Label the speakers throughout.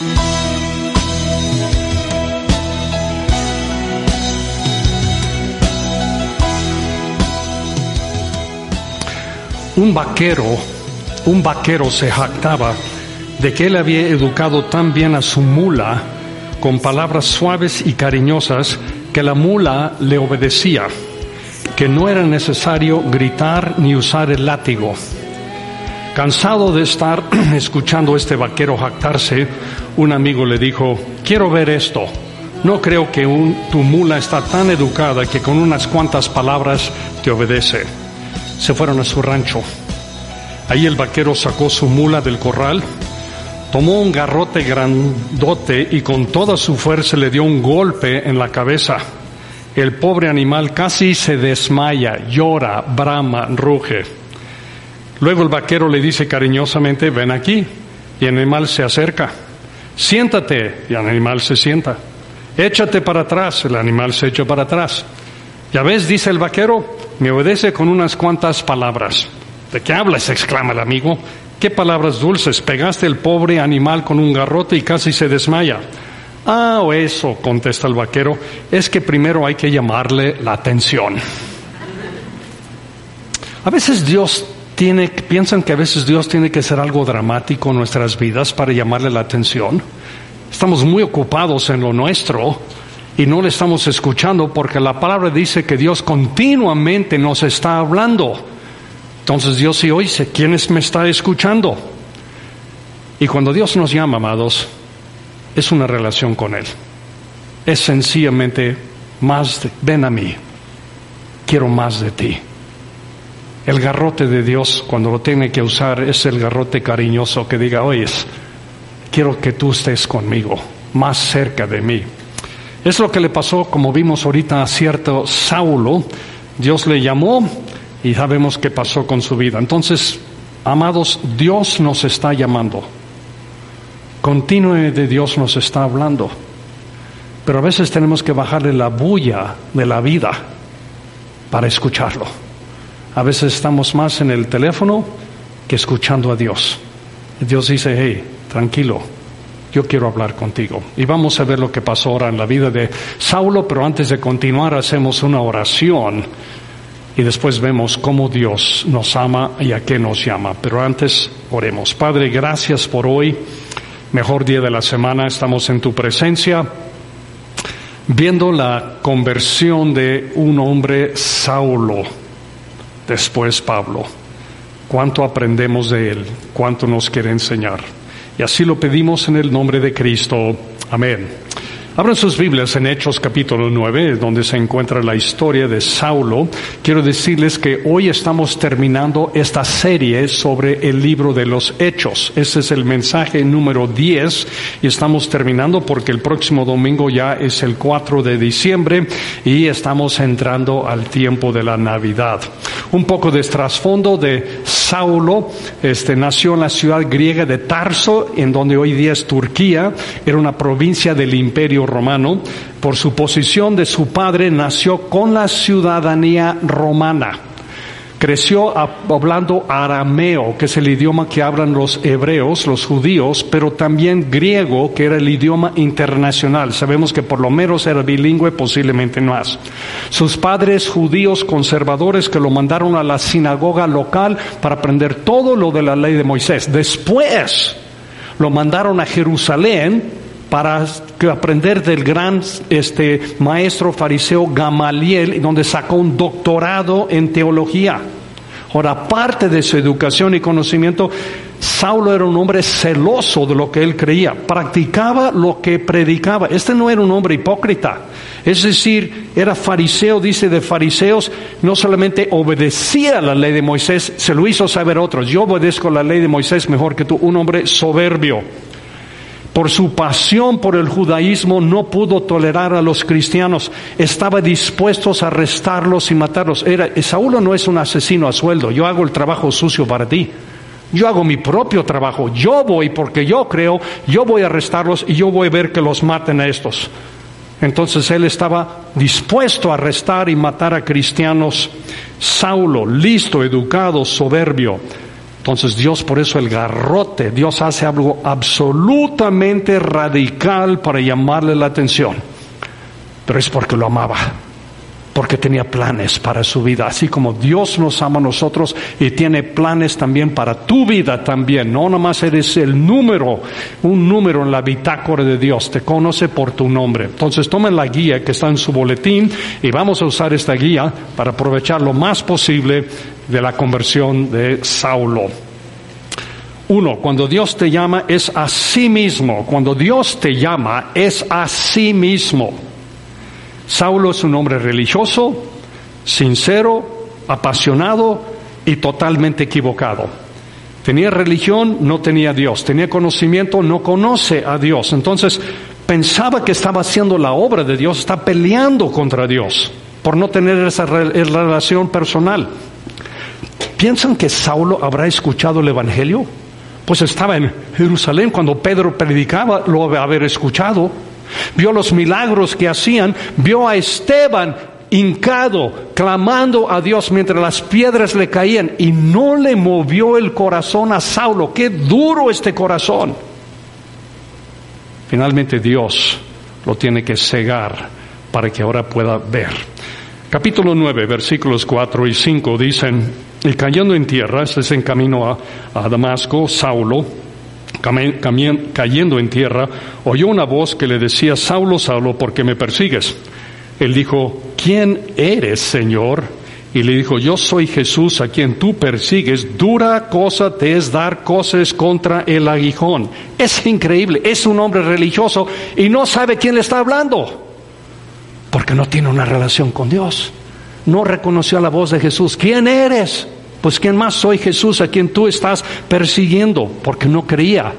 Speaker 1: Un vaquero, un vaquero se jactaba de que él había educado tan bien a su mula con palabras suaves y cariñosas que la mula le obedecía, que no era necesario gritar ni usar el látigo. Cansado de estar escuchando a este vaquero jactarse, un amigo le dijo, quiero ver esto. No creo que un, tu mula está tan educada que con unas cuantas palabras te obedece. Se fueron a su rancho. Ahí el vaquero sacó su mula del corral, tomó un garrote grandote y con toda su fuerza le dio un golpe en la cabeza. El pobre animal casi se desmaya, llora, brama, ruge. Luego el vaquero le dice cariñosamente, ven aquí. Y el animal se acerca. Siéntate. Y el animal se sienta. Échate para atrás. El animal se echa para atrás. Ya ves, dice el vaquero, me obedece con unas cuantas palabras. ¿De qué hablas? exclama el amigo. ¿Qué palabras dulces? Pegaste el pobre animal con un garrote y casi se desmaya. Ah, o eso, contesta el vaquero, es que primero hay que llamarle la atención. A veces Dios piensan que a veces Dios tiene que ser algo dramático en nuestras vidas para llamarle la atención. Estamos muy ocupados en lo nuestro y no le estamos escuchando porque la palabra dice que Dios continuamente nos está hablando. Entonces Dios sí oye, ¿quién es, me está escuchando? Y cuando Dios nos llama, amados, es una relación con Él. Es sencillamente más, de, ven a mí, quiero más de ti. El garrote de Dios, cuando lo tiene que usar, es el garrote cariñoso que diga, oye, quiero que tú estés conmigo, más cerca de mí. Es lo que le pasó, como vimos ahorita, a cierto Saulo. Dios le llamó y sabemos qué pasó con su vida. Entonces, amados, Dios nos está llamando. Continúe de Dios nos está hablando. Pero a veces tenemos que bajarle la bulla de la vida para escucharlo. A veces estamos más en el teléfono que escuchando a Dios. Dios dice, hey, tranquilo, yo quiero hablar contigo. Y vamos a ver lo que pasó ahora en la vida de Saulo, pero antes de continuar hacemos una oración y después vemos cómo Dios nos ama y a qué nos llama. Pero antes oremos. Padre, gracias por hoy. Mejor día de la semana, estamos en tu presencia viendo la conversión de un hombre Saulo, después Pablo. Cuánto aprendemos de él, cuánto nos quiere enseñar. Y así lo pedimos en el nombre de Cristo. Amén. Abran sus Biblias en Hechos capítulo 9, donde se encuentra la historia de Saulo. Quiero decirles que hoy estamos terminando esta serie sobre el libro de los Hechos. Este es el mensaje número 10 y estamos terminando porque el próximo domingo ya es el 4 de diciembre y estamos entrando al tiempo de la Navidad. Un poco de trasfondo de Saulo, este nació en la ciudad griega de Tarso, en donde hoy día es Turquía, era una provincia del Imperio romano, por su posición de su padre, nació con la ciudadanía romana. Creció hablando arameo, que es el idioma que hablan los hebreos, los judíos, pero también griego, que era el idioma internacional. Sabemos que por lo menos era bilingüe, posiblemente más. Sus padres judíos conservadores que lo mandaron a la sinagoga local para aprender todo lo de la ley de Moisés. Después lo mandaron a Jerusalén para aprender del gran este, maestro fariseo Gamaliel, donde sacó un doctorado en teología. Ahora, parte de su educación y conocimiento, Saulo era un hombre celoso de lo que él creía, practicaba lo que predicaba. Este no era un hombre hipócrita, es decir, era fariseo, dice de fariseos, no solamente obedecía la ley de Moisés, se lo hizo saber a otros. Yo obedezco la ley de Moisés mejor que tú, un hombre soberbio. Por su pasión por el judaísmo no pudo tolerar a los cristianos, estaba dispuesto a arrestarlos y matarlos. Era, Saulo no es un asesino a sueldo, yo hago el trabajo sucio para ti. Yo hago mi propio trabajo, yo voy porque yo creo, yo voy a arrestarlos y yo voy a ver que los maten a estos. Entonces él estaba dispuesto a arrestar y matar a cristianos. Saulo, listo, educado, soberbio. Entonces Dios, por eso el garrote, Dios hace algo absolutamente radical para llamarle la atención. Pero es porque lo amaba porque tenía planes para su vida, así como Dios nos ama a nosotros y tiene planes también para tu vida también. No nomás eres el número, un número en la bitácora de Dios, te conoce por tu nombre. Entonces tomen la guía que está en su boletín y vamos a usar esta guía para aprovechar lo más posible de la conversión de Saulo. Uno, cuando Dios te llama es a sí mismo. Cuando Dios te llama es a sí mismo. Saulo es un hombre religioso, sincero, apasionado y totalmente equivocado. Tenía religión, no tenía Dios. Tenía conocimiento, no conoce a Dios. Entonces pensaba que estaba haciendo la obra de Dios, está peleando contra Dios por no tener esa relación personal. ¿Piensan que Saulo habrá escuchado el Evangelio? Pues estaba en Jerusalén cuando Pedro predicaba, lo haber escuchado vio los milagros que hacían, vio a Esteban hincado, clamando a Dios mientras las piedras le caían y no le movió el corazón a Saulo. Qué duro este corazón. Finalmente Dios lo tiene que cegar para que ahora pueda ver. Capítulo 9, versículos 4 y 5 dicen, y cayendo en tierra, este a, a Damasco, Saulo, cayendo en tierra, oyó una voz que le decía, Saulo, Saulo, ¿por qué me persigues? Él dijo, ¿quién eres, Señor? Y le dijo, yo soy Jesús a quien tú persigues, dura cosa te es dar cosas contra el aguijón. Es increíble, es un hombre religioso y no sabe quién le está hablando, porque no tiene una relación con Dios. No reconoció la voz de Jesús. ¿Quién eres? Pues ¿quién más soy Jesús a quien tú estás persiguiendo? Porque no creía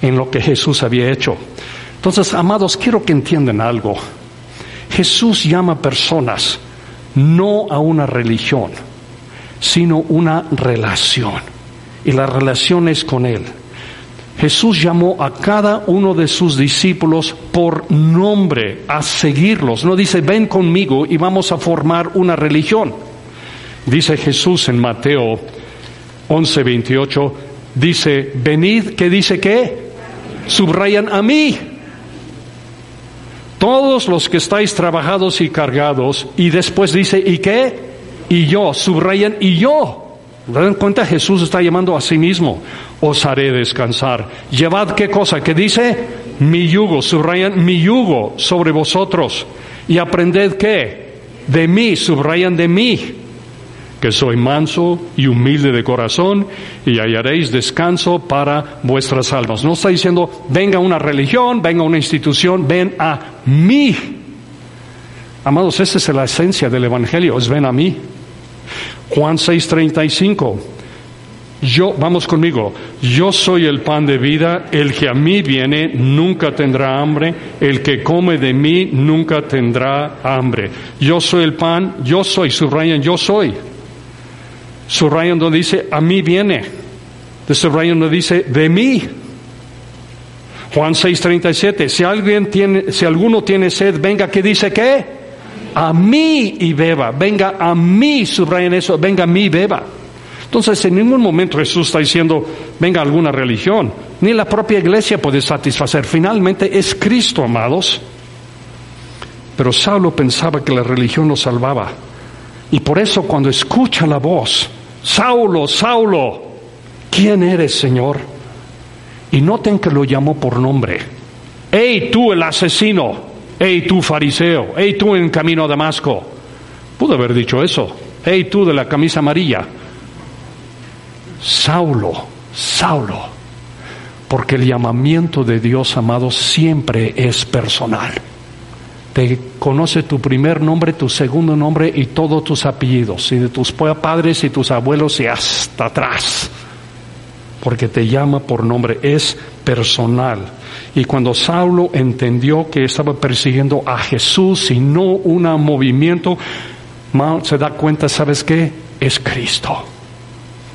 Speaker 1: en lo que Jesús había hecho. Entonces, amados, quiero que entiendan algo. Jesús llama personas no a una religión, sino una relación. Y la relación es con Él. Jesús llamó a cada uno de sus discípulos por nombre a seguirlos. No dice, ven conmigo y vamos a formar una religión. Dice Jesús en Mateo 11, 28, dice, venid, ¿qué dice qué? Subrayan a mí. Todos los que estáis trabajados y cargados, y después dice, ¿y qué? Y yo, subrayan, y yo. ¿Dan cuenta? Jesús está llamando a sí mismo. Os haré descansar. Llevad qué cosa que dice mi yugo, subrayan mi yugo sobre vosotros. Y aprended qué? De mí, subrayan de mí que soy manso y humilde de corazón y hallaréis descanso para vuestras almas. No está diciendo, venga una religión, venga una institución, ven a mí. Amados, esa es la esencia del Evangelio, es ven a mí. Juan 6:35. Yo, vamos conmigo, yo soy el pan de vida, el que a mí viene nunca tendrá hambre, el que come de mí nunca tendrá hambre. Yo soy el pan, yo soy, subrayan, yo soy. Subrayan donde dice, a mí viene. De subrayan donde dice, de mí. Juan 6:37, si alguien tiene, si alguno tiene sed, venga que dice que a mí y beba, venga a mí, subrayan eso, venga a mí y beba. Entonces, en ningún momento Jesús está diciendo, venga alguna religión, ni la propia iglesia puede satisfacer. Finalmente es Cristo, amados. Pero Saulo pensaba que la religión lo salvaba. Y por eso cuando escucha la voz, Saulo, Saulo, ¿quién eres, Señor? Y noten que lo llamó por nombre. ¡Ey, tú el asesino! ¡Ey, tú fariseo! ¡Ey, tú en camino a Damasco! Pudo haber dicho eso. ¡Ey, tú de la camisa amarilla! Saulo, Saulo, porque el llamamiento de Dios, amado, siempre es personal. Te conoce tu primer nombre, tu segundo nombre y todos tus apellidos, y de tus padres y tus abuelos y hasta atrás, porque te llama por nombre, es personal. Y cuando Saulo entendió que estaba persiguiendo a Jesús y no un movimiento, se da cuenta, ¿sabes qué? Es Cristo.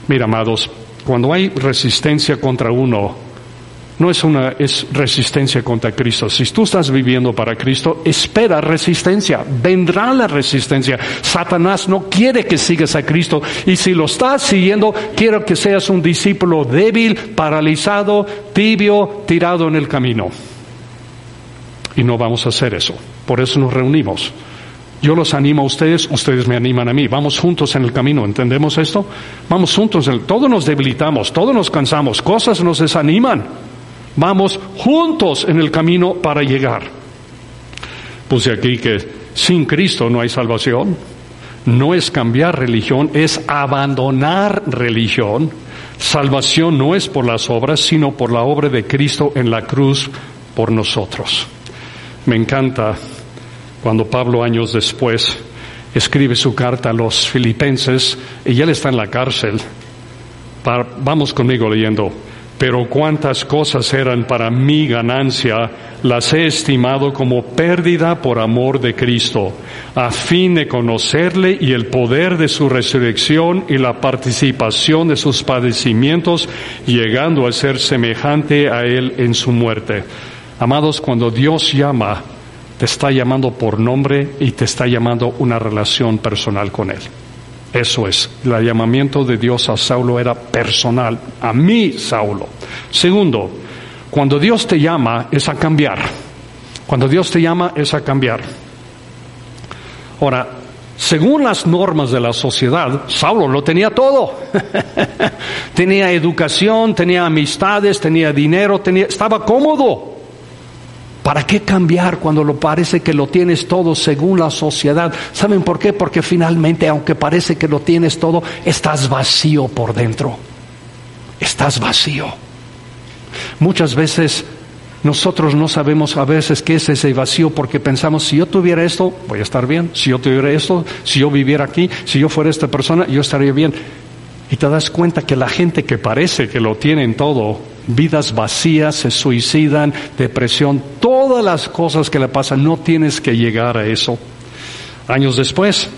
Speaker 1: Mira, amados, cuando hay resistencia contra uno, no es una es resistencia contra Cristo. Si tú estás viviendo para Cristo, espera resistencia. Vendrá la resistencia. Satanás no quiere que sigas a Cristo. Y si lo estás siguiendo, quiero que seas un discípulo débil, paralizado, tibio, tirado en el camino. Y no vamos a hacer eso. Por eso nos reunimos. Yo los animo a ustedes, ustedes me animan a mí. Vamos juntos en el camino, ¿entendemos esto? Vamos juntos, en el, todos nos debilitamos, todos nos cansamos, cosas nos desaniman. Vamos juntos en el camino para llegar. Puse aquí que sin Cristo no hay salvación. No es cambiar religión, es abandonar religión. Salvación no es por las obras, sino por la obra de Cristo en la cruz por nosotros. Me encanta cuando Pablo años después escribe su carta a los filipenses y él está en la cárcel. vamos conmigo leyendo pero cuántas cosas eran para mi ganancia, las he estimado como pérdida por amor de Cristo, a fin de conocerle y el poder de su resurrección y la participación de sus padecimientos, llegando a ser semejante a él en su muerte. Amados, cuando Dios llama, te está llamando por nombre y te está llamando una relación personal con él. Eso es, el llamamiento de Dios a Saulo era personal, a mí Saulo. Segundo, cuando Dios te llama es a cambiar. Cuando Dios te llama es a cambiar. Ahora, según las normas de la sociedad, Saulo lo tenía todo. tenía educación, tenía amistades, tenía dinero, tenía, estaba cómodo. ¿Para qué cambiar cuando lo parece que lo tienes todo según la sociedad? ¿Saben por qué? Porque finalmente, aunque parece que lo tienes todo, estás vacío por dentro. Estás vacío. Muchas veces nosotros no sabemos a veces qué es ese vacío porque pensamos, si yo tuviera esto, voy a estar bien. Si yo tuviera esto, si yo viviera aquí, si yo fuera esta persona, yo estaría bien. Y te das cuenta que la gente que parece que lo tienen todo, vidas vacías, se suicidan, depresión, todas las cosas que le pasan, no tienes que llegar a eso. Años después,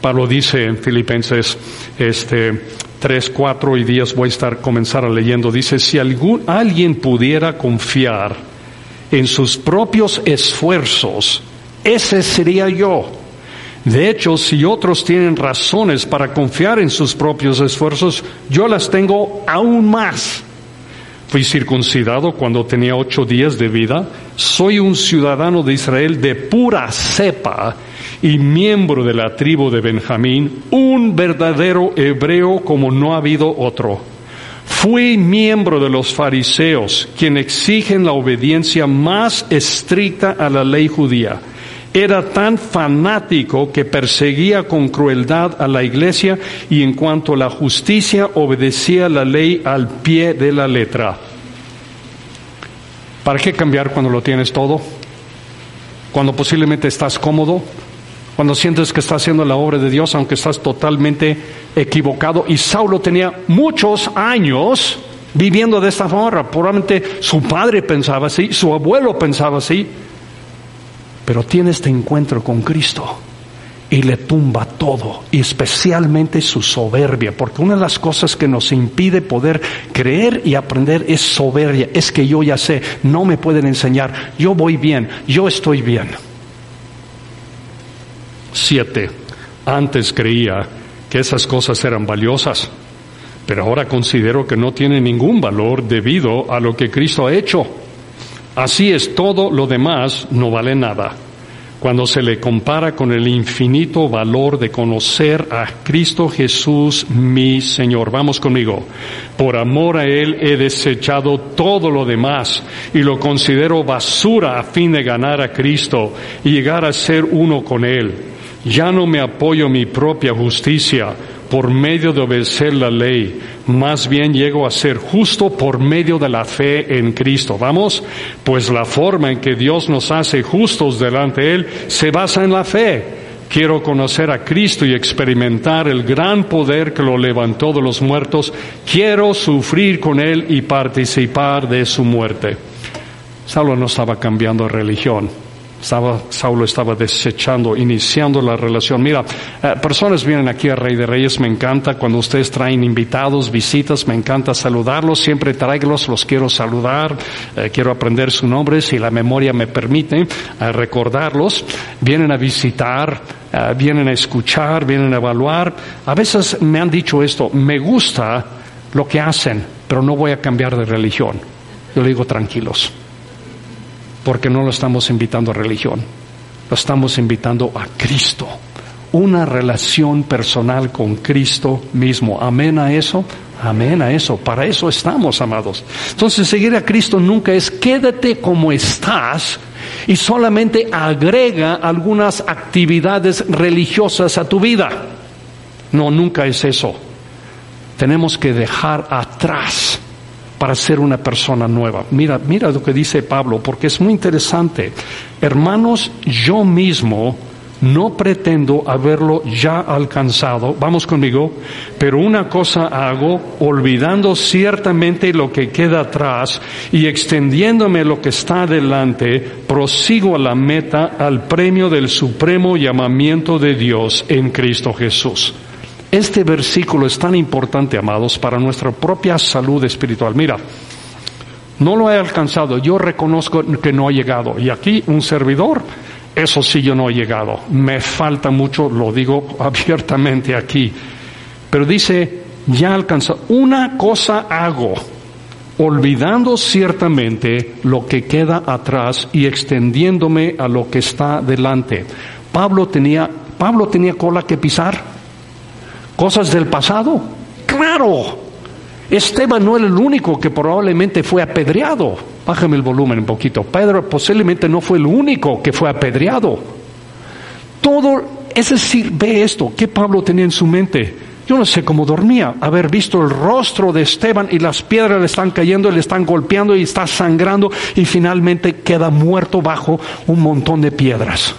Speaker 1: Pablo dice en Filipenses este, 3, 4 y días voy a estar comenzar leyendo, dice, si algún, alguien pudiera confiar en sus propios esfuerzos, ese sería yo. De hecho, si otros tienen razones para confiar en sus propios esfuerzos, yo las tengo aún más. Fui circuncidado cuando tenía ocho días de vida. Soy un ciudadano de Israel de pura cepa y miembro de la tribu de Benjamín, un verdadero hebreo como no ha habido otro. Fui miembro de los fariseos, quien exigen la obediencia más estricta a la ley judía. Era tan fanático que perseguía con crueldad a la iglesia y en cuanto a la justicia obedecía la ley al pie de la letra. ¿Para qué cambiar cuando lo tienes todo? Cuando posiblemente estás cómodo, cuando sientes que estás haciendo la obra de Dios, aunque estás totalmente equivocado. Y Saulo tenía muchos años viviendo de esta forma. Probablemente su padre pensaba así, su abuelo pensaba así. Pero tiene este encuentro con Cristo y le tumba todo, y especialmente su soberbia, porque una de las cosas que nos impide poder creer y aprender es soberbia, es que yo ya sé, no me pueden enseñar, yo voy bien, yo estoy bien. Siete, antes creía que esas cosas eran valiosas, pero ahora considero que no tienen ningún valor debido a lo que Cristo ha hecho. Así es, todo lo demás no vale nada. Cuando se le compara con el infinito valor de conocer a Cristo Jesús, mi Señor. Vamos conmigo. Por amor a Él he desechado todo lo demás y lo considero basura a fin de ganar a Cristo y llegar a ser uno con Él. Ya no me apoyo mi propia justicia por medio de obedecer la ley, más bien llego a ser justo por medio de la fe en Cristo. Vamos, pues la forma en que Dios nos hace justos delante de Él se basa en la fe. Quiero conocer a Cristo y experimentar el gran poder que lo levantó de los muertos. Quiero sufrir con Él y participar de su muerte. Saulo no estaba cambiando religión. Estaba, Saulo estaba desechando, iniciando la relación. Mira, eh, personas vienen aquí a Rey de Reyes, me encanta cuando ustedes traen invitados, visitas, me encanta saludarlos, siempre tráigalos, los quiero saludar, eh, quiero aprender su nombre, si la memoria me permite eh, recordarlos. Vienen a visitar, vienen a escuchar, vienen a evaluar. A veces me han dicho esto, me gusta lo que hacen, pero no voy a cambiar de religión. Yo le digo tranquilos porque no lo estamos invitando a religión, lo estamos invitando a Cristo, una relación personal con Cristo mismo. Amén a eso. Amén a eso. Para eso estamos, amados. Entonces, seguir a Cristo nunca es quédate como estás y solamente agrega algunas actividades religiosas a tu vida. No, nunca es eso. Tenemos que dejar atrás para ser una persona nueva. Mira, mira lo que dice Pablo, porque es muy interesante. Hermanos, yo mismo no pretendo haberlo ya alcanzado, vamos conmigo, pero una cosa hago, olvidando ciertamente lo que queda atrás y extendiéndome lo que está adelante, prosigo a la meta, al premio del supremo llamamiento de Dios en Cristo Jesús. Este versículo es tan importante, amados, para nuestra propia salud espiritual. Mira, no lo he alcanzado, yo reconozco que no he llegado. Y aquí un servidor, eso sí yo no he llegado. Me falta mucho, lo digo abiertamente aquí. Pero dice, ya alcanzado. Una cosa hago, olvidando ciertamente lo que queda atrás y extendiéndome a lo que está delante. Pablo tenía, Pablo tenía cola que pisar. Cosas del pasado. Claro. Esteban no era el único que probablemente fue apedreado. Bájame el volumen un poquito. Pedro posiblemente no fue el único que fue apedreado. Todo, es decir, ve esto, ¿qué Pablo tenía en su mente? Yo no sé cómo dormía, haber visto el rostro de Esteban y las piedras le están cayendo, le están golpeando y está sangrando y finalmente queda muerto bajo un montón de piedras.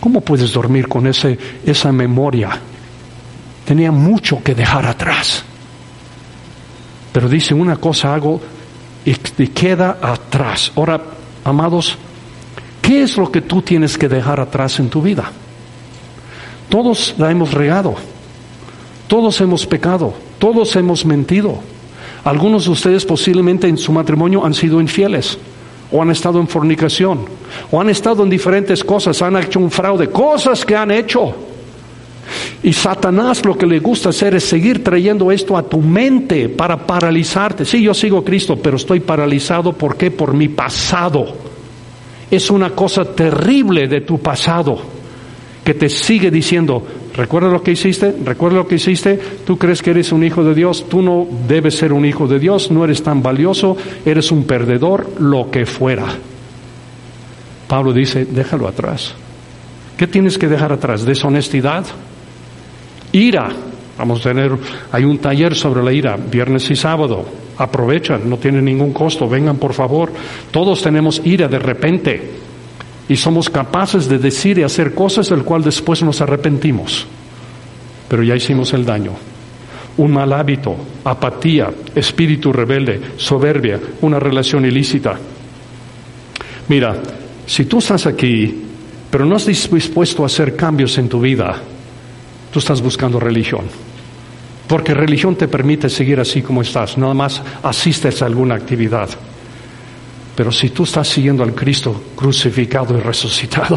Speaker 1: ¿Cómo puedes dormir con ese, esa memoria? Tenía mucho que dejar atrás. Pero dice, una cosa hago y queda atrás. Ahora, amados, ¿qué es lo que tú tienes que dejar atrás en tu vida? Todos la hemos regado, todos hemos pecado, todos hemos mentido. Algunos de ustedes posiblemente en su matrimonio han sido infieles, o han estado en fornicación, o han estado en diferentes cosas, han hecho un fraude, cosas que han hecho. Y Satanás lo que le gusta hacer es seguir trayendo esto a tu mente para paralizarte. Sí, yo sigo Cristo, pero estoy paralizado. ¿Por qué? Por mi pasado. Es una cosa terrible de tu pasado que te sigue diciendo, recuerda lo que hiciste, recuerda lo que hiciste, tú crees que eres un hijo de Dios, tú no debes ser un hijo de Dios, no eres tan valioso, eres un perdedor, lo que fuera. Pablo dice, déjalo atrás. ¿Qué tienes que dejar atrás? ¿Deshonestidad? Ira. Vamos a tener, hay un taller sobre la ira, viernes y sábado. Aprovechan, no tiene ningún costo, vengan por favor. Todos tenemos ira de repente y somos capaces de decir y hacer cosas del cual después nos arrepentimos. Pero ya hicimos el daño. Un mal hábito, apatía, espíritu rebelde, soberbia, una relación ilícita. Mira, si tú estás aquí, pero no estás dispuesto a hacer cambios en tu vida, tú estás buscando religión. Porque religión te permite seguir así como estás, nada más asistes a alguna actividad. Pero si tú estás siguiendo al Cristo crucificado y resucitado,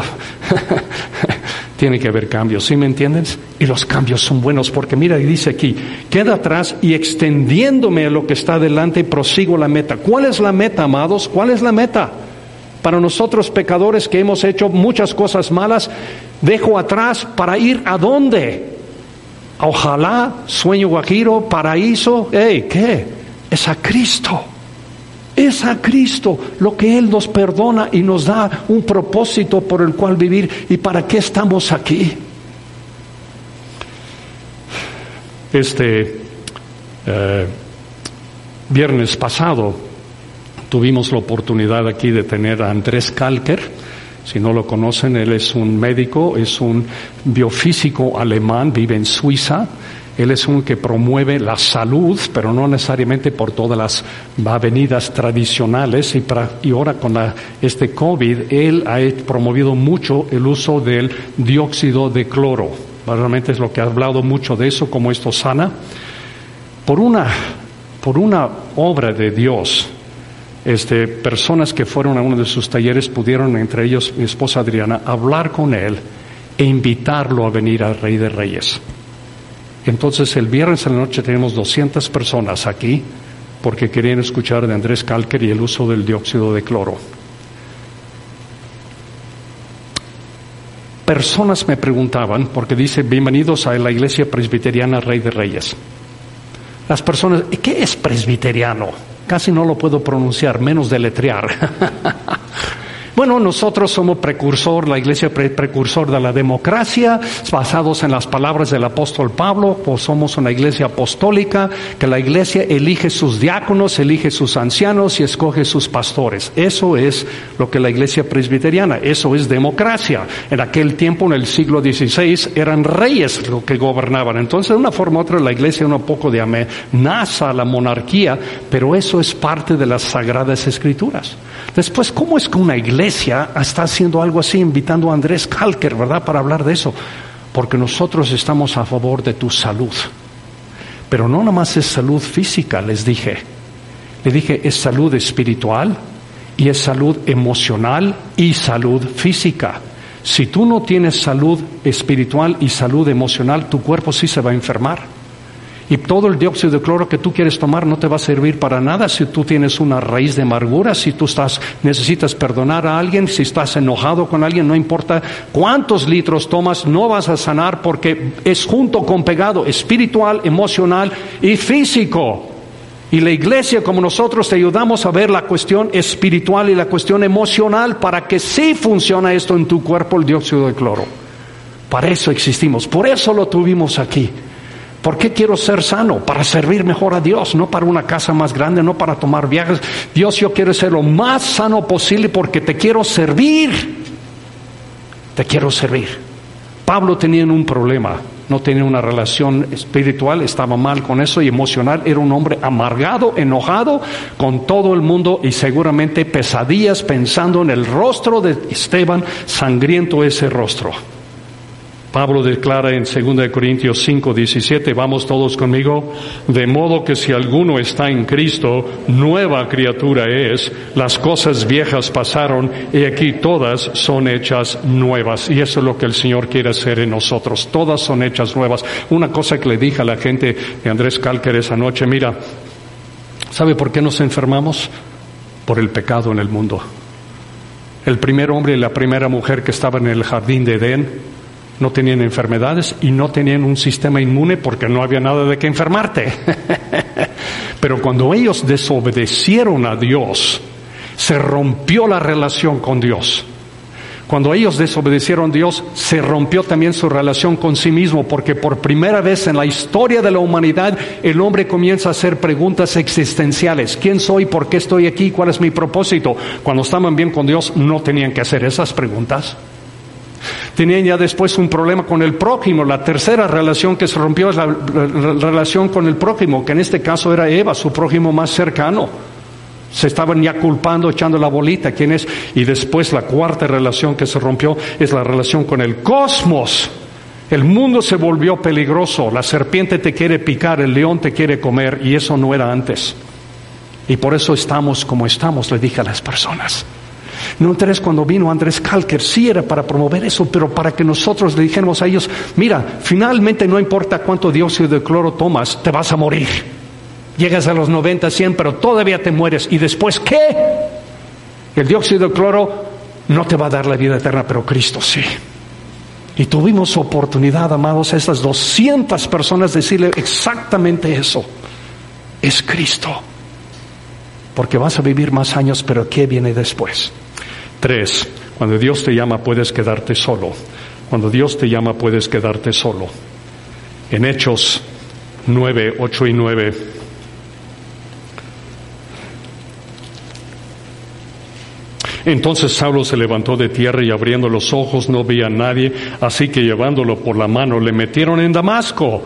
Speaker 1: tiene que haber cambios, ¿sí me entiendes? Y los cambios son buenos porque mira, dice aquí, queda atrás y extendiéndome a lo que está delante prosigo la meta. ¿Cuál es la meta, amados? ¿Cuál es la meta? Para nosotros pecadores que hemos hecho muchas cosas malas, dejo atrás para ir a dónde? Ojalá, sueño guajiro, paraíso, hey, ¿qué? Es a Cristo. Es a Cristo lo que Él nos perdona y nos da un propósito por el cual vivir. ¿Y para qué estamos aquí? Este eh, viernes pasado tuvimos la oportunidad aquí de tener a Andrés Kalker. Si no lo conocen, él es un médico, es un biofísico alemán, vive en Suiza. Él es un que promueve la salud, pero no necesariamente por todas las avenidas tradicionales. Y, para, y ahora con la, este COVID, él ha promovido mucho el uso del dióxido de cloro. Realmente es lo que ha hablado mucho de eso, como esto sana. Por una, por una obra de Dios, este, personas que fueron a uno de sus talleres pudieron, entre ellos mi esposa Adriana, hablar con él e invitarlo a venir al Rey de Reyes. Entonces el viernes en la noche tenemos 200 personas aquí porque querían escuchar de Andrés Calker y el uso del dióxido de cloro. Personas me preguntaban, porque dice, bienvenidos a la iglesia presbiteriana Rey de Reyes. Las personas, ¿qué es presbiteriano? Casi no lo puedo pronunciar, menos deletrear. Bueno, nosotros somos precursor, la iglesia precursor de la democracia, basados en las palabras del apóstol Pablo, pues somos una iglesia apostólica, que la iglesia elige sus diáconos, elige sus ancianos y escoge sus pastores. Eso es lo que la iglesia presbiteriana, eso es democracia. En aquel tiempo, en el siglo XVI, eran reyes los que gobernaban. Entonces, de una forma u otra, la iglesia un poco de amenaza a la monarquía, pero eso es parte de las sagradas escrituras. Después, ¿cómo es que una iglesia está haciendo algo así, invitando a Andrés Kalker, ¿verdad?, para hablar de eso. Porque nosotros estamos a favor de tu salud. Pero no nomás es salud física, les dije. Le dije, es salud espiritual y es salud emocional y salud física. Si tú no tienes salud espiritual y salud emocional, tu cuerpo sí se va a enfermar. Y todo el dióxido de cloro que tú quieres tomar no te va a servir para nada si tú tienes una raíz de amargura, si tú estás, necesitas perdonar a alguien, si estás enojado con alguien, no importa cuántos litros tomas, no vas a sanar porque es junto con pegado espiritual, emocional y físico. Y la iglesia, como nosotros, te ayudamos a ver la cuestión espiritual y la cuestión emocional para que sí funcione esto en tu cuerpo, el dióxido de cloro. Para eso existimos, por eso lo tuvimos aquí. ¿Por qué quiero ser sano? Para servir mejor a Dios, no para una casa más grande, no para tomar viajes. Dios, yo quiero ser lo más sano posible porque te quiero servir. Te quiero servir. Pablo tenía un problema, no tenía una relación espiritual, estaba mal con eso y emocional, era un hombre amargado, enojado con todo el mundo y seguramente pesadillas pensando en el rostro de Esteban, sangriento ese rostro. Pablo declara en 2 Corintios 5, 17, vamos todos conmigo, de modo que si alguno está en Cristo, nueva criatura es, las cosas viejas pasaron y aquí todas son hechas nuevas. Y eso es lo que el Señor quiere hacer en nosotros, todas son hechas nuevas. Una cosa que le dije a la gente de Andrés Calker esa noche, mira, ¿sabe por qué nos enfermamos? Por el pecado en el mundo. El primer hombre y la primera mujer que estaban en el jardín de Edén, no tenían enfermedades y no tenían un sistema inmune porque no había nada de qué enfermarte. Pero cuando ellos desobedecieron a Dios, se rompió la relación con Dios. Cuando ellos desobedecieron a Dios, se rompió también su relación con sí mismo, porque por primera vez en la historia de la humanidad el hombre comienza a hacer preguntas existenciales. ¿Quién soy? ¿Por qué estoy aquí? ¿Cuál es mi propósito? Cuando estaban bien con Dios, no tenían que hacer esas preguntas. Tenían ya después un problema con el prójimo. La tercera relación que se rompió es la, relación con el prójimo, que en este caso era Eva, su prójimo más cercano. Se estaban ya culpando, echando la bolita, ¿quién es? Y después la cuarta relación que se rompió es la relación con el cosmos. El mundo se volvió peligroso, la serpiente te quiere picar, el león te quiere comer, y eso no era antes. Y por eso estamos como estamos, le dije a las personas. No interés cuando vino Andrés Kalker, sí era para promover eso, pero para que nosotros le dijéramos a ellos, mira, finalmente no importa cuánto dióxido de cloro tomas, te vas a morir. Llegas a los 90, 100, pero todavía te mueres. ¿Y después qué? El dióxido de cloro no te va a dar la vida eterna, pero Cristo sí. Y tuvimos oportunidad, amados, a esas 200 personas decirle exactamente eso. Es Cristo. Porque vas a vivir más años, pero ¿qué viene después? Tres, cuando Dios te llama puedes quedarte solo. Cuando Dios te llama puedes quedarte solo. En Hechos 9, 8 y 9. Entonces Saulo se levantó de tierra y abriendo los ojos no veía a nadie, así que llevándolo por la mano le metieron en Damasco,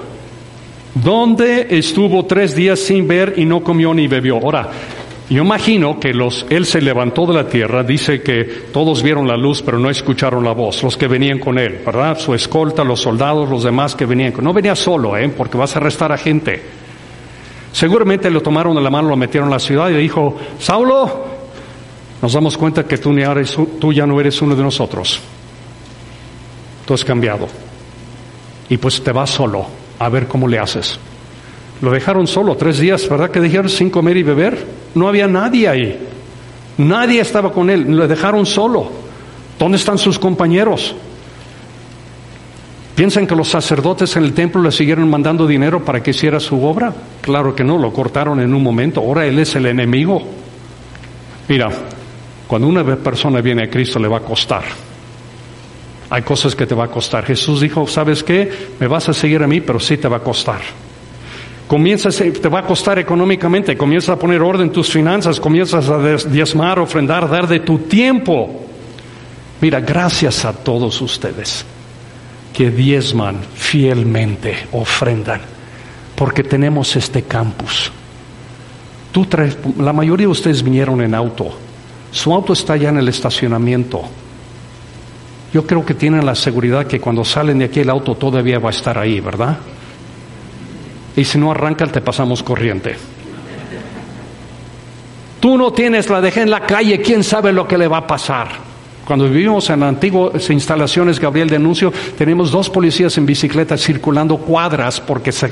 Speaker 1: donde estuvo tres días sin ver y no comió ni bebió. Ahora, yo imagino que los, él se levantó de la tierra, dice que todos vieron la luz, pero no escucharon la voz, los que venían con él, ¿verdad? Su escolta, los soldados, los demás que venían con No venía solo, ¿eh? Porque vas a arrestar a gente. Seguramente lo tomaron de la mano, lo metieron en la ciudad y le dijo, Saulo, nos damos cuenta que tú, tú ya no eres uno de nosotros. Tú has cambiado. Y pues te vas solo a ver cómo le haces. Lo dejaron solo tres días, ¿verdad? Que dijeron sin comer y beber. No había nadie ahí. Nadie estaba con él. Lo dejaron solo. ¿Dónde están sus compañeros? ¿Piensan que los sacerdotes en el templo le siguieron mandando dinero para que hiciera su obra? Claro que no, lo cortaron en un momento. Ahora él es el enemigo. Mira, cuando una persona viene a Cristo le va a costar. Hay cosas que te va a costar. Jesús dijo, ¿sabes qué? Me vas a seguir a mí, pero sí te va a costar. Comienzas, te va a costar económicamente, comienzas a poner orden en tus finanzas, comienzas a diezmar, ofrendar, dar de tu tiempo. Mira, gracias a todos ustedes que diezman fielmente, ofrendan, porque tenemos este campus. Tú la mayoría de ustedes vinieron en auto, su auto está ya en el estacionamiento. Yo creo que tienen la seguridad que cuando salen de aquí el auto todavía va a estar ahí, ¿verdad? Y si no arranca, te pasamos corriente. Tú no tienes, la dejé en la calle, quién sabe lo que le va a pasar. Cuando vivimos en antiguas instalaciones, Gabriel denunció, tenemos dos policías en bicicleta circulando cuadras porque se,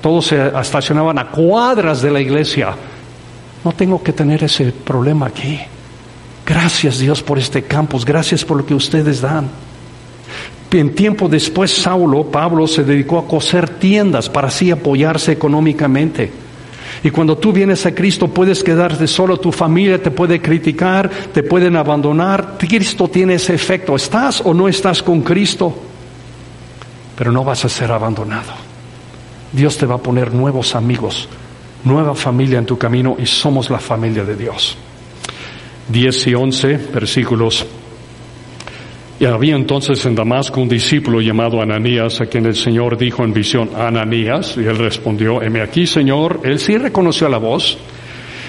Speaker 1: todos se estacionaban a cuadras de la iglesia. No tengo que tener ese problema aquí. Gracias Dios por este campus, gracias por lo que ustedes dan. En tiempo después, Saulo, Pablo, se dedicó a coser tiendas para así apoyarse económicamente. Y cuando tú vienes a Cristo puedes quedarte solo, tu familia te puede criticar, te pueden abandonar. Cristo tiene ese efecto. ¿Estás o no estás con Cristo? Pero no vas a ser abandonado. Dios te va a poner nuevos amigos, nueva familia en tu camino y somos la familia de Dios. 10 y 11 versículos y había entonces en Damasco un discípulo llamado Ananías, a quien el Señor dijo en visión, Ananías, y él respondió, heme aquí, Señor. Él sí reconoció la voz.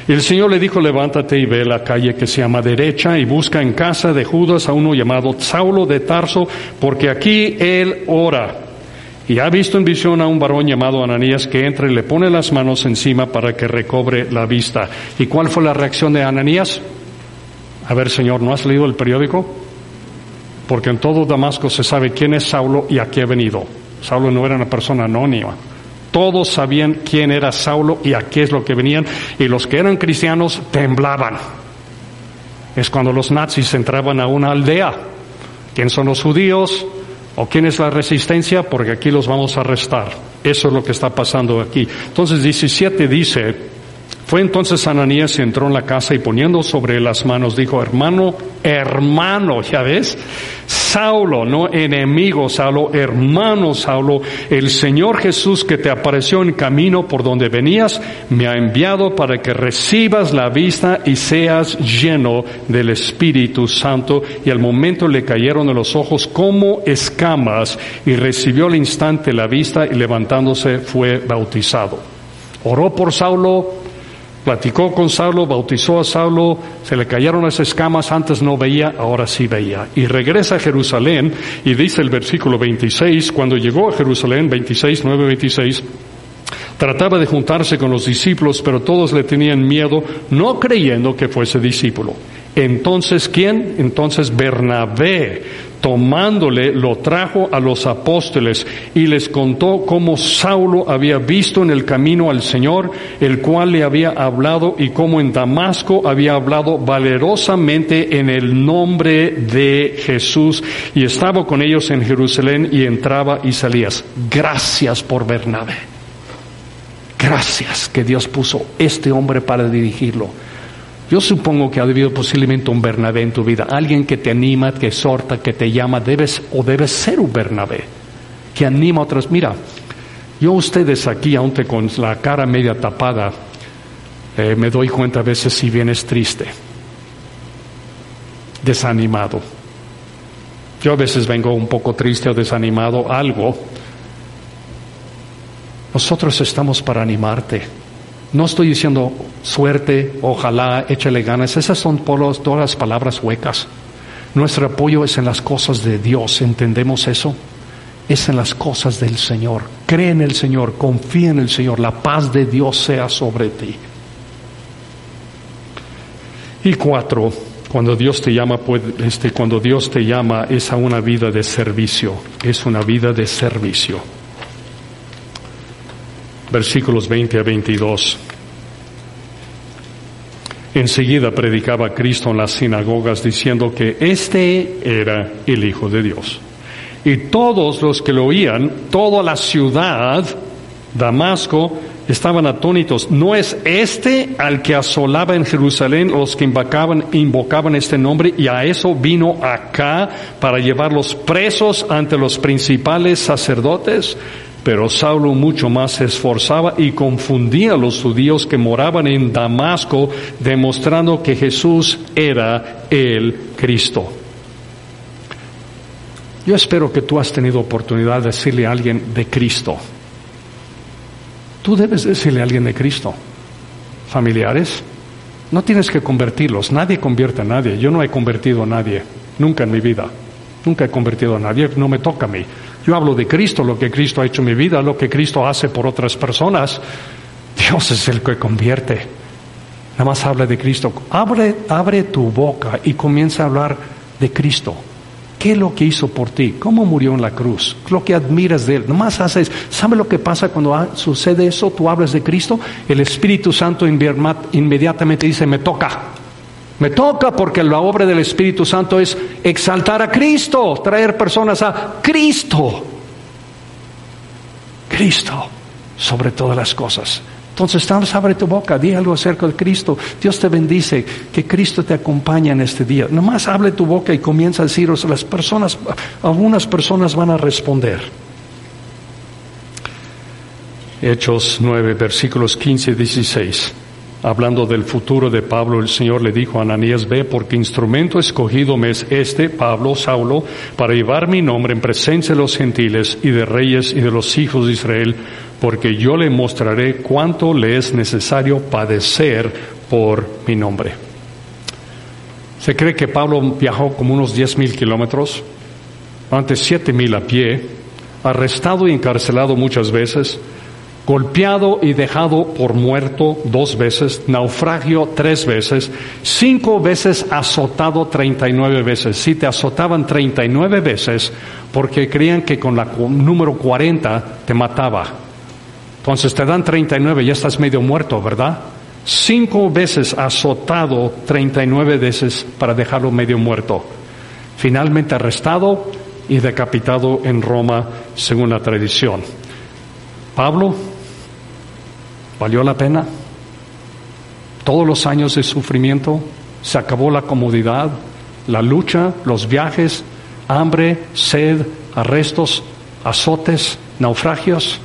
Speaker 1: Y el Señor le dijo, levántate y ve la calle que se llama derecha y busca en casa de Judas a uno llamado Saulo de Tarso, porque aquí él ora. Y ha visto en visión a un varón llamado Ananías que entra y le pone las manos encima para que recobre la vista. ¿Y cuál fue la reacción de Ananías? A ver, Señor, ¿no has leído el periódico? Porque en todo Damasco se sabe quién es Saulo y a qué ha venido. Saulo no era una persona anónima. Todos sabían quién era Saulo y a qué es lo que venían, y los que eran cristianos temblaban. Es cuando los nazis entraban a una aldea. ¿Quién son los judíos? ¿O quién es la resistencia? Porque aquí los vamos a arrestar. Eso es lo que está pasando aquí. Entonces 17 dice, fue entonces Ananías y entró en la casa y poniendo sobre las manos dijo, hermano, hermano, ya ves, Saulo, no enemigo Saulo, hermano Saulo, el Señor Jesús que te apareció en camino por donde venías, me ha enviado para que recibas la vista y seas lleno del Espíritu Santo. Y al momento le cayeron de los ojos como escamas y recibió al instante la vista y levantándose fue bautizado. Oró por Saulo, Platicó con Saulo, bautizó a Saulo, se le cayeron las escamas, antes no veía, ahora sí veía. Y regresa a Jerusalén y dice el versículo 26, cuando llegó a Jerusalén, 26, 9, 26, trataba de juntarse con los discípulos, pero todos le tenían miedo, no creyendo que fuese discípulo. Entonces, ¿quién? Entonces Bernabé, tomándole, lo trajo a los apóstoles y les contó cómo Saulo había visto en el camino al Señor, el cual le había hablado y cómo en Damasco había hablado valerosamente en el nombre de Jesús y estaba con ellos en Jerusalén y entraba y salías. Gracias por Bernabé. Gracias que Dios puso este hombre para dirigirlo. Yo supongo que ha habido posiblemente un Bernabé en tu vida, alguien que te anima, que exhorta, que te llama, debes o debes ser un Bernabé, que anima a otras. Mira, Yo ustedes aquí, aunque con la cara media tapada, eh, me doy cuenta a veces si vienes triste, desanimado. Yo a veces vengo un poco triste o desanimado, algo. Nosotros estamos para animarte. No estoy diciendo suerte, ojalá, échale ganas. Esas son todas las palabras huecas. Nuestro apoyo es en las cosas de Dios. ¿Entendemos eso? Es en las cosas del Señor. Cree en el Señor, confía en el Señor. La paz de Dios sea sobre ti. Y cuatro, cuando Dios te llama, este, cuando Dios te llama es a una vida de servicio, es una vida de servicio. Versículos 20 a 22. Enseguida predicaba Cristo en las sinagogas diciendo que este era el Hijo de Dios. Y todos los que lo oían, toda la ciudad, Damasco, estaban atónitos. ¿No es este al que asolaba en Jerusalén los que invocaban, invocaban este nombre y a eso vino acá para llevarlos presos ante los principales sacerdotes? Pero Saulo mucho más se esforzaba y confundía a los judíos que moraban en Damasco, demostrando que Jesús era el Cristo. Yo espero que tú has tenido oportunidad de decirle a alguien de Cristo. Tú debes decirle a alguien de Cristo. Familiares, no tienes que convertirlos. Nadie convierte a nadie. Yo no he convertido a nadie. Nunca en mi vida. Nunca he convertido a nadie. No me toca a mí. Yo hablo de Cristo, lo que Cristo ha hecho en mi vida, lo que Cristo hace por otras personas. Dios es el que convierte. Nada más habla de Cristo. Abre, abre tu boca y comienza a hablar de Cristo. ¿Qué es lo que hizo por ti? ¿Cómo murió en la cruz? Lo que admiras de Él. Nomás haces, ¿sabe lo que pasa cuando sucede eso? Tú hablas de Cristo, el Espíritu Santo inmediatamente dice, me toca. Me toca porque la obra del Espíritu Santo es exaltar a Cristo, traer personas a Cristo. Cristo sobre todas las cosas. Entonces, abre tu boca, di algo acerca de Cristo. Dios te bendice, que Cristo te acompañe en este día. Nomás abre tu boca y comienza a deciros, las personas, algunas personas van a responder. Hechos 9, versículos 15 y 16. Hablando del futuro de Pablo, el Señor le dijo a Ananías, ve porque instrumento escogido me es este, Pablo, Saulo, para llevar mi nombre en presencia de los gentiles y de reyes y de los hijos de Israel, porque yo le mostraré cuánto le es necesario padecer por mi nombre. Se cree que Pablo viajó como unos diez mil kilómetros, antes siete mil a pie, arrestado y encarcelado muchas veces, golpeado y dejado por muerto dos veces, naufragio tres veces, cinco veces azotado treinta y nueve veces. Si te azotaban treinta y nueve veces, porque creían que con la número cuarenta te mataba. Entonces te dan treinta y nueve, ya estás medio muerto, ¿verdad? Cinco veces azotado treinta y nueve veces para dejarlo medio muerto. Finalmente arrestado y decapitado en Roma, según la tradición. Pablo ¿Valió la pena? Todos los años de sufrimiento, se acabó la comodidad, la lucha, los viajes, hambre, sed, arrestos, azotes, naufragios.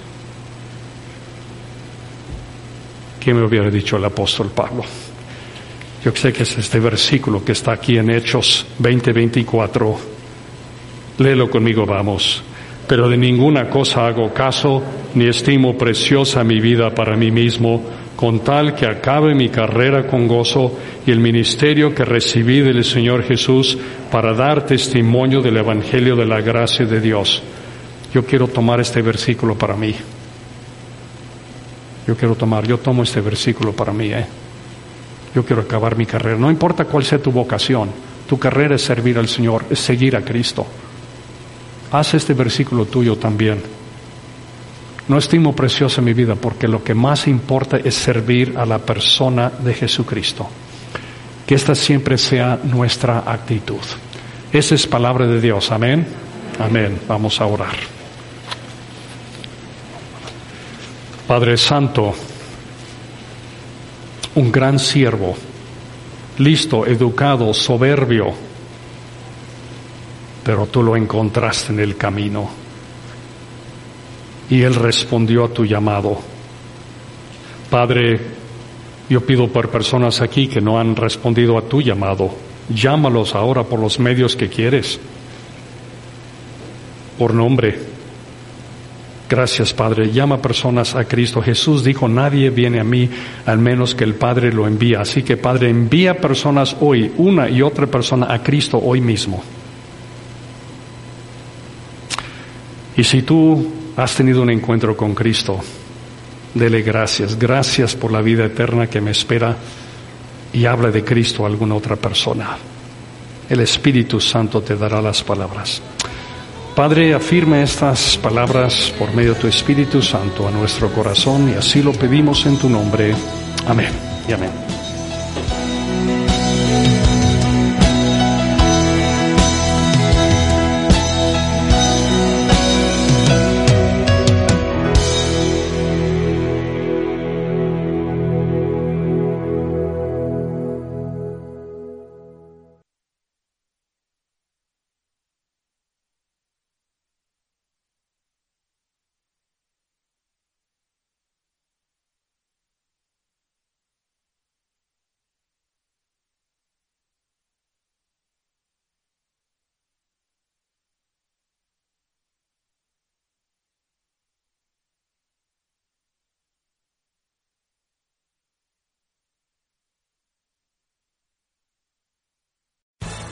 Speaker 1: ¿Quién me hubiera dicho el apóstol Pablo? Yo sé que es este versículo que está aquí en Hechos 20:24. Léelo conmigo, vamos pero de ninguna cosa hago caso, ni estimo preciosa mi vida para mí mismo, con tal que acabe mi carrera con gozo y el ministerio que recibí del Señor Jesús para dar testimonio del Evangelio de la gracia de Dios. Yo quiero tomar este versículo para mí. Yo quiero tomar, yo tomo este versículo para mí, ¿eh? Yo quiero acabar mi carrera. No importa cuál sea tu vocación, tu carrera es servir al Señor, es seguir a Cristo. Haz este versículo tuyo también. No estimo preciosa mi vida porque lo que más importa es servir a la persona de Jesucristo. Que esta siempre sea nuestra actitud. Esa es palabra de Dios. Amén. Amén. Vamos a orar. Padre Santo, un gran siervo, listo, educado, soberbio, pero tú lo encontraste en el camino. y Él respondió a tu llamado. Padre, yo pido por personas aquí que no han respondido a tu llamado. Llámalos ahora por los medios que quieres, por nombre Gracias, Padre. Llama personas a Cristo. Jesús dijo, nadie viene a mí al menos que el Padre lo envía. Así que, Padre, envía personas hoy, una y otra persona a Cristo hoy mismo. Y si tú has tenido un encuentro con Cristo, dele gracias. Gracias por la vida eterna que me espera y habla de Cristo a alguna otra persona. El Espíritu Santo te dará las palabras. Padre, afirme estas palabras por medio de tu Espíritu Santo a nuestro corazón y así lo pedimos en tu nombre. Amén y amén.